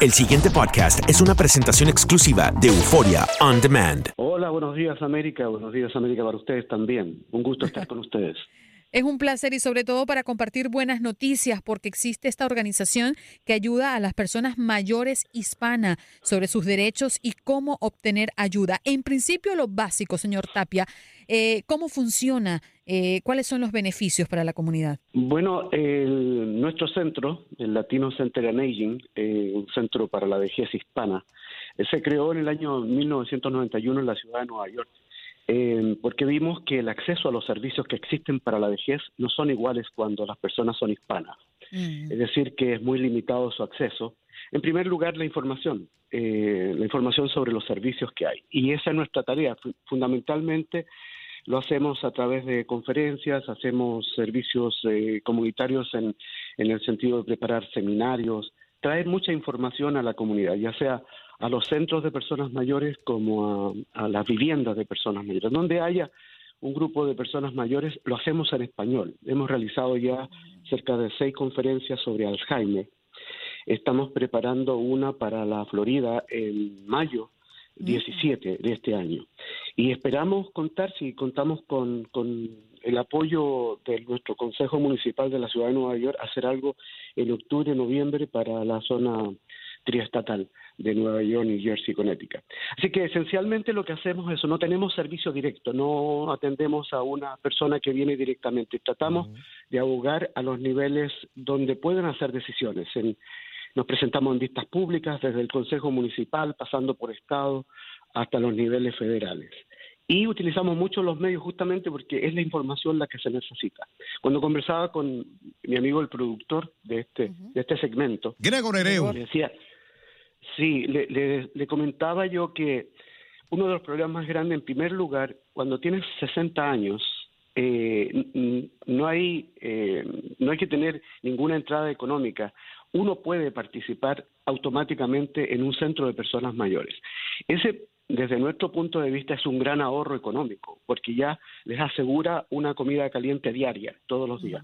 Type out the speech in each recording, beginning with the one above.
El siguiente podcast es una presentación exclusiva de Euforia On Demand. Hola, buenos días América, buenos días América para ustedes también. Un gusto estar con ustedes. Es un placer y sobre todo para compartir buenas noticias porque existe esta organización que ayuda a las personas mayores hispanas sobre sus derechos y cómo obtener ayuda. En principio lo básico, señor Tapia, eh, ¿cómo funciona? Eh, ¿Cuáles son los beneficios para la comunidad? Bueno, nuestro centro, el Latino Center and Aging, eh, un centro para la vejez hispana, se creó en el año 1991 en la ciudad de Nueva York eh, porque vimos que el acceso a los servicios que existen para la vejez no son iguales cuando las personas son hispanas. Mm. Es decir, que es muy limitado su acceso. En primer lugar, la información, eh, la información sobre los servicios que hay. Y esa es nuestra tarea. Fundamentalmente lo hacemos a través de conferencias, hacemos servicios eh, comunitarios en, en el sentido de preparar seminarios, traer mucha información a la comunidad, ya sea a los centros de personas mayores como a, las viviendas de personas mayores. Donde haya un grupo de personas mayores, lo hacemos en español. Hemos realizado ya cerca de seis conferencias sobre Alzheimer. Estamos preparando una para la Florida en mayo 17 de este año. Y esperamos contar, si contamos con, con el apoyo de nuestro Consejo Municipal de la Ciudad de Nueva York, hacer algo en octubre, noviembre para la zona triestatal de Nueva York, New Jersey, Connecticut. Así que esencialmente lo que hacemos es eso, no tenemos servicio directo, no atendemos a una persona que viene directamente, tratamos de abogar a los niveles donde pueden hacer decisiones. Nos presentamos en vistas públicas, desde el Consejo Municipal, pasando por Estado, hasta los niveles federales. Y utilizamos mucho los medios justamente porque es la información la que se necesita. Cuando conversaba con mi amigo el productor de este, de este segmento, Gregor decía, Sí, le, comentaba yo que uno de los problemas más grandes, en primer lugar, cuando tienes 60 años, eh, no hay eh, no hay que tener ninguna entrada económica. Uno puede participar automáticamente en un centro de personas mayores. Ese, desde nuestro punto de vista, es un gran ahorro económico, porque ya les asegura una comida caliente diaria, todos los días.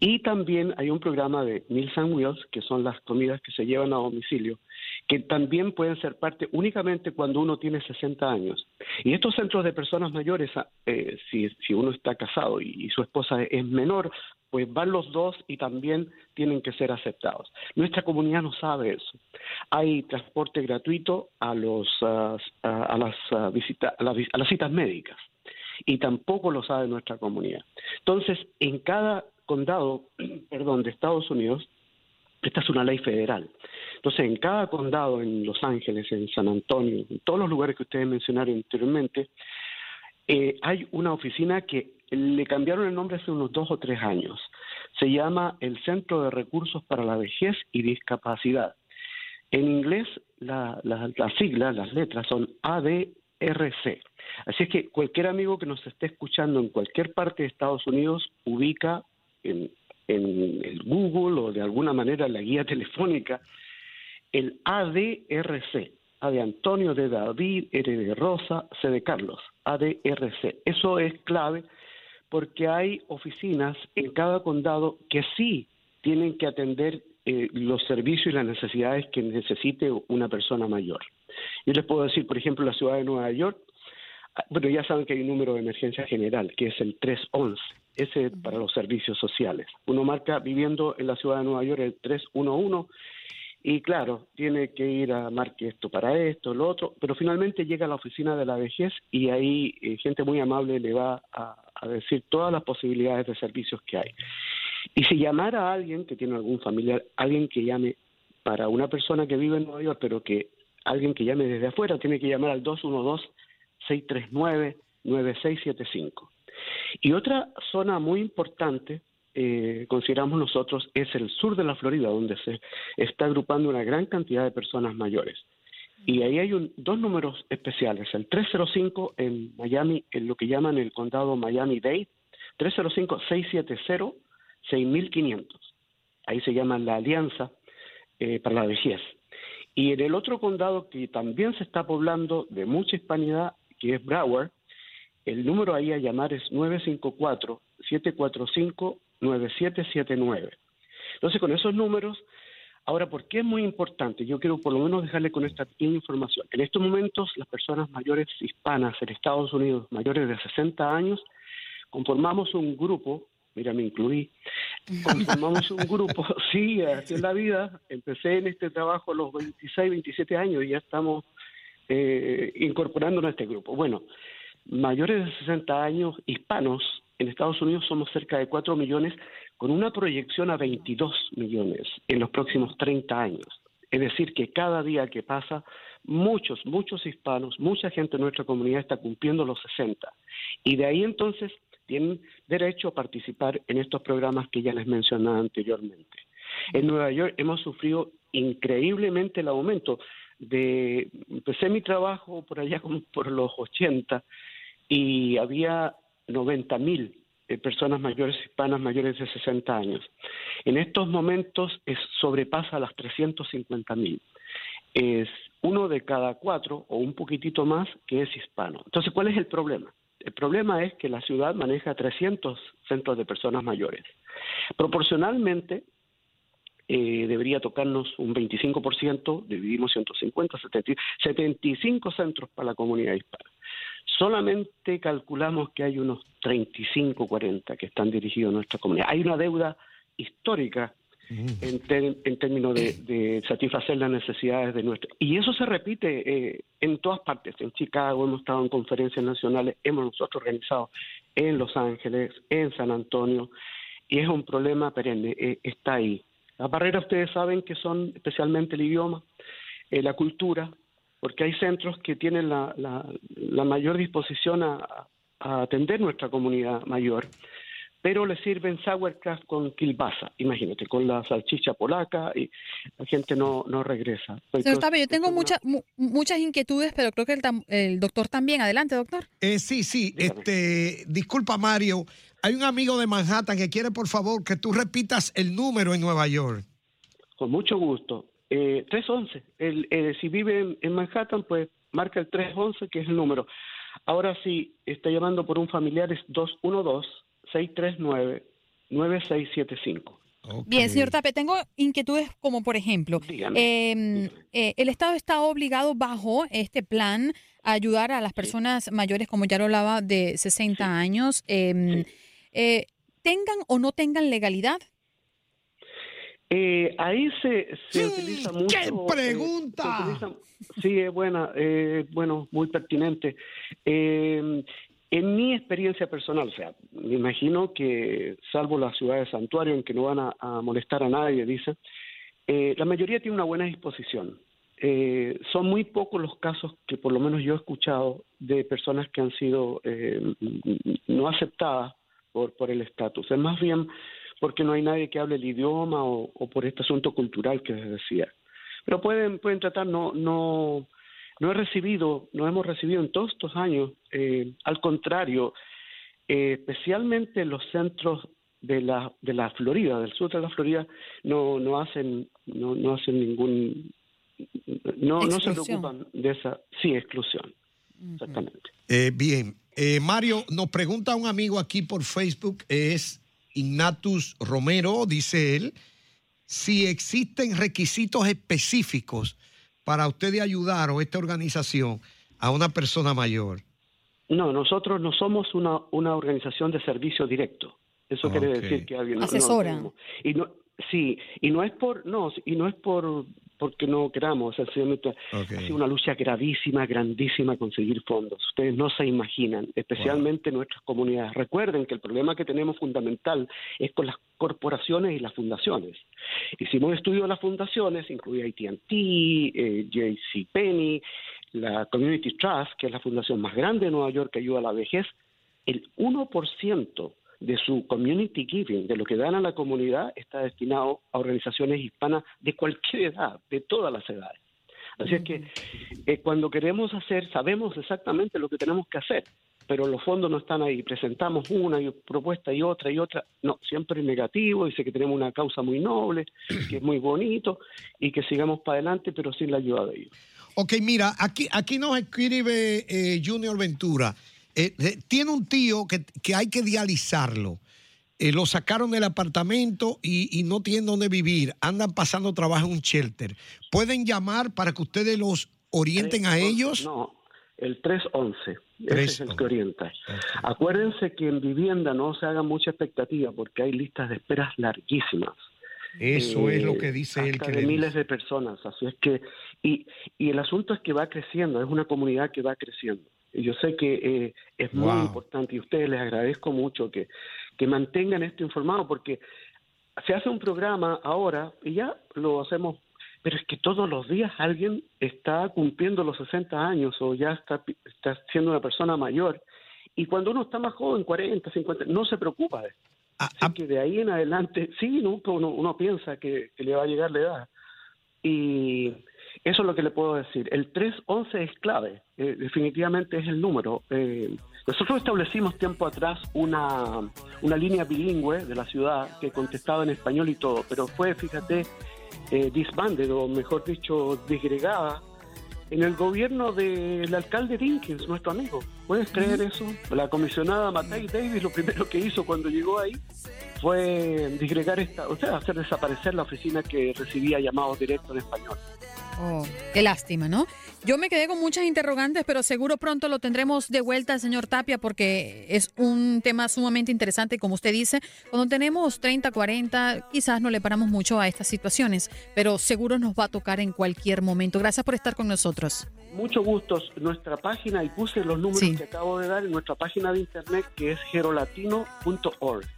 Y también hay un programa de Meals and Wheels, que son las comidas que se llevan a domicilio, que también pueden ser parte únicamente cuando uno tiene 60 años. Y estos centros de personas mayores, eh, si, uno está casado y, su esposa es menor, pues van los dos y también tienen que ser aceptados. Nuestra comunidad no sabe eso. Hay transporte gratuito a, los, ah, a, las, a, a las citas médicas y tampoco lo sabe nuestra comunidad. Entonces, en cada condado, perdón, de Estados Unidos, esta es una ley federal. Entonces, en cada condado, en Los Ángeles, en San Antonio, en todos los lugares que ustedes mencionaron anteriormente, eh, hay una oficina que le cambiaron el nombre hace unos dos o tres años. Se llama el Centro de Recursos para la Vejez y Discapacidad. En inglés, la, la, las siglas, las letras son ADRC. Así es que cualquier amigo que nos esté escuchando en cualquier parte de Estados Unidos ubica en, el Google o de alguna manera la guía telefónica el ADRC, A de Antonio, de David, R de Rosa, C de Carlos, ADRC. Eso es clave porque hay oficinas en cada condado que sí tienen que atender eh, los servicios y las necesidades que necesite una persona mayor. Yo les puedo decir, por ejemplo, la ciudad de Nueva York, ah, bueno, ya saben que hay un número de emergencia general, que es el 311 ese para los servicios sociales. Uno marca viviendo en la ciudad de Nueva York el 311 y claro, tiene que ir a marque esto para esto, lo otro, pero finalmente llega a la oficina de la vejez y ahí eh, gente muy amable le va a, decir todas las posibilidades de servicios que hay. Y si llamara a alguien que tiene algún familiar, alguien que llame para una persona que vive en Nueva York, pero que alguien que llame desde afuera, tiene que llamar al 212-639-9675. Y otra zona muy importante, eh, consideramos nosotros, es el sur de la Florida, donde se está agrupando una gran cantidad de personas mayores. Y ahí hay dos números especiales, el 305 en Miami, en lo que llaman el condado Miami-Dade, 305-670-6500. Ahí se llama la Alianza eh, para la Vejez. Y en el otro condado que también se está poblando de mucha hispanidad, que es Broward, el número ahí a llamar es 954-745-9779. Entonces, con esos números Ahora, ¿por qué es muy importante? Yo quiero por lo menos dejarle con esta información. En estos momentos, las personas mayores hispanas en Estados Unidos, mayores de 60 años, conformamos un grupo, mira, me incluí, conformamos un grupo, sí, así es la vida. Empecé en este trabajo a los 26, 27 años y ya estamos eh, incorporándonos a este grupo. Bueno, mayores de 60 años hispanos en Estados Unidos somos cerca de 4 millones, con una proyección a 22 millones en los próximos 30 años. Es decir, que cada día que pasa, muchos, muchos hispanos, mucha gente en nuestra comunidad está cumpliendo los 60. Y de ahí entonces tienen derecho a participar en estos programas que ya les mencionaba anteriormente. En Nueva York hemos sufrido increíblemente el aumento de empecé mi trabajo por allá como por los 80 y había 90 mil eh, personas mayores hispanas mayores de 60 años. En estos momentos sobrepasa las 350 mil. Es uno de cada cuatro o un poquitito más que es hispano. Entonces, ¿cuál es el problema? El problema es que la ciudad maneja 300 centros de personas mayores. Proporcionalmente, eh, debería tocarnos un 25%, dividimos 150, 75 centros para la comunidad hispana. Solamente calculamos que hay unos 35, 40 que están dirigidos a nuestra comunidad. Hay una deuda histórica en, términos de, satisfacer las necesidades de nuestro. Y eso se repite eh, en todas partes. En Chicago hemos estado en conferencias nacionales, hemos nosotros organizado en Los Ángeles, en San Antonio, y es un problema perenne, eh, está ahí. Las barreras ustedes saben que son especialmente el idioma, eh, la cultura, porque hay centros que tienen la, la, mayor disposición a, atender nuestra comunidad mayor, pero le sirven sauerkraut con kilbasa, imagínate, con la salchicha polaca y la gente no, no regresa. Señor Tabe, yo tengo muchas muchas inquietudes, pero creo que el, el, doctor también. Adelante, doctor. Eh, sí, sí. Este, disculpa, Mario. Hay un amigo de Manhattan que quiere, por favor, que tú repitas el número en Nueva York. Con mucho gusto. Eh, 311. El, eh, si vive en, Manhattan, pues marca el 311, que es el número. Ahora, si está llamando por un familiar, es 212-639-9675. Bien, señor Tape, tengo inquietudes como, por ejemplo, em, eh, el Estado está obligado bajo este plan a ayudar a las personas mayores, como ya lo hablaba, de 60 años, em, eh, tengan o no tengan legalidad. Eh, ahí se, se utiliza mucho. ¡Qué eh, pregunta! sí, es buena, eh, bueno, muy pertinente. Eh, en mi experiencia personal, o sea, me imagino que, salvo la ciudad de Santuario, en que no van a, molestar a nadie, dice, la mayoría tiene una buena disposición. son muy pocos los casos que por lo menos yo he escuchado de personas que han sido no aceptadas por, por el estatus. Es más bien porque no hay nadie que hable el idioma o, por este asunto cultural que les decía. Pero pueden, pueden tratar, no, no, no he recibido, no hemos recibido en todos estos años, eh, al contrario, eh, especialmente los centros de la, de la Florida, del sur de la Florida, no, no hacen, no, no hacen ningún, no, no se preocupan de esa, sí, exclusión, exactamente. Eh, bien, Mario, nos pregunta un amigo aquí por Facebook, es Ignatus Romero, dice él, si existen requisitos específicos para usted ayudar o esta organización a una persona mayor. No, nosotros no somos una, una organización de servicio directo. Eso quiere decir que alguien asesora. y no, sí, y no es por no, y no es por porque no queramos, ha sido una lucha gravísima, grandísima conseguir fondos. Ustedes no se imaginan, especialmente nuestras comunidades. Recuerden que el problema que tenemos fundamental es con las corporaciones y las fundaciones. Hicimos un estudio de las fundaciones, incluye AT&T, eh, JCPenney, la Community Trust, que es la fundación más grande de Nueva York que ayuda a la vejez. El 1% de su community giving, de lo que dan a la comunidad, está destinado a organizaciones hispanas de cualquier edad, de todas las edades. Así es que eh, cuando queremos hacer, sabemos exactamente lo que tenemos que hacer, pero los fondos no están ahí. Presentamos una propuesta y otra y otra. No, siempre es negativo, dice que tenemos una causa muy noble, que es muy bonito y que sigamos para adelante, pero sin la ayuda de ellos. Ok, mira, aquí, aquí nos escribe eh, Junior Ventura. Eh, eh, tiene un tío que, hay que dializarlo. eh, lo sacaron del apartamento y, no tienen dónde vivir, andan pasando trabajo en un shelter. ¿Pueden llamar para que ustedes los orienten a ellos? No, el 311. Ese es el que orienta. Acuérdense que en vivienda no se haga mucha expectativa porque hay listas de esperas larguísimas. Eso es lo que dice él. Que de miles de personas. Así es que, y, y el asunto es que va creciendo, es una comunidad que va creciendo. Yo sé que eh, es muy importante y a ustedes les agradezco mucho que, que mantengan esto informado porque se hace un programa ahora y ya lo hacemos, pero es que todos los días alguien está cumpliendo los 60 años o ya está, está siendo una persona mayor y cuando uno está más joven, 40, 50, no se preocupa de ah, Así ah. que de ahí en adelante, sí, uno, uno piensa que, le va a llegar la edad. Y eso es lo que le puedo decir. El 311 es clave, eh, definitivamente es el número. Eh, nosotros establecimos tiempo atrás una, una línea bilingüe de la ciudad que contestaba en español y todo, pero fue, fíjate, eh, disbanded, o mejor dicho, disgregada en el gobierno del alcalde Dinkins, nuestro amigo. ¿Puedes creer eso? La comisionada Matei Davis lo primero que hizo cuando llegó ahí fue disgregar esta, o sea, hacer desaparecer la oficina que recibía llamados directos en español. Oh, qué lástima, ¿no? Yo me quedé con muchas interrogantes, pero seguro pronto lo tendremos de vuelta, señor Tapia, porque es un tema sumamente interesante. Como usted dice, cuando tenemos 30, 40, quizás no le paramos mucho a estas situaciones, pero seguro nos va a tocar en cualquier momento. Gracias por estar con nosotros. Mucho gusto. Nuestra página, y puse los números que acabo de dar en nuestra página de internet, que es gerolatino.org.